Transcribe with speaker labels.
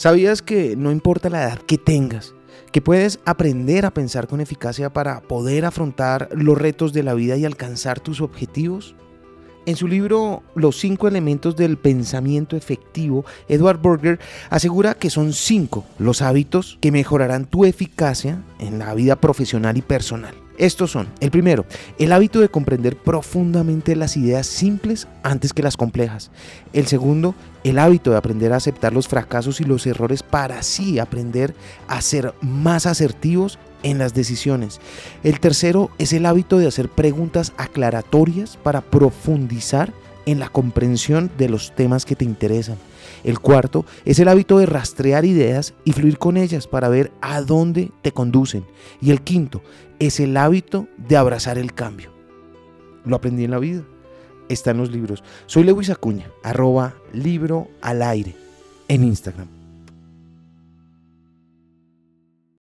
Speaker 1: ¿Sabías que no importa la edad que tengas, que puedes aprender a pensar con eficacia para poder afrontar los retos de la vida y alcanzar tus objetivos? En su libro Los cinco elementos del pensamiento efectivo, Edward Burger asegura que son cinco los hábitos que mejorarán tu eficacia en la vida profesional y personal. Estos son, el primero, el hábito de comprender profundamente las ideas simples antes que las complejas. El segundo, el hábito de aprender a aceptar los fracasos y los errores para así aprender a ser más asertivos en las decisiones. El tercero es el hábito de hacer preguntas aclaratorias para profundizar en la comprensión de los temas que te interesan. El cuarto es el hábito de rastrear ideas y fluir con ellas para ver a dónde te conducen. Y el quinto es el hábito de abrazar el cambio. Lo aprendí en la vida. Está en los libros. Soy Lewis Acuña, arroba libro al aire en Instagram.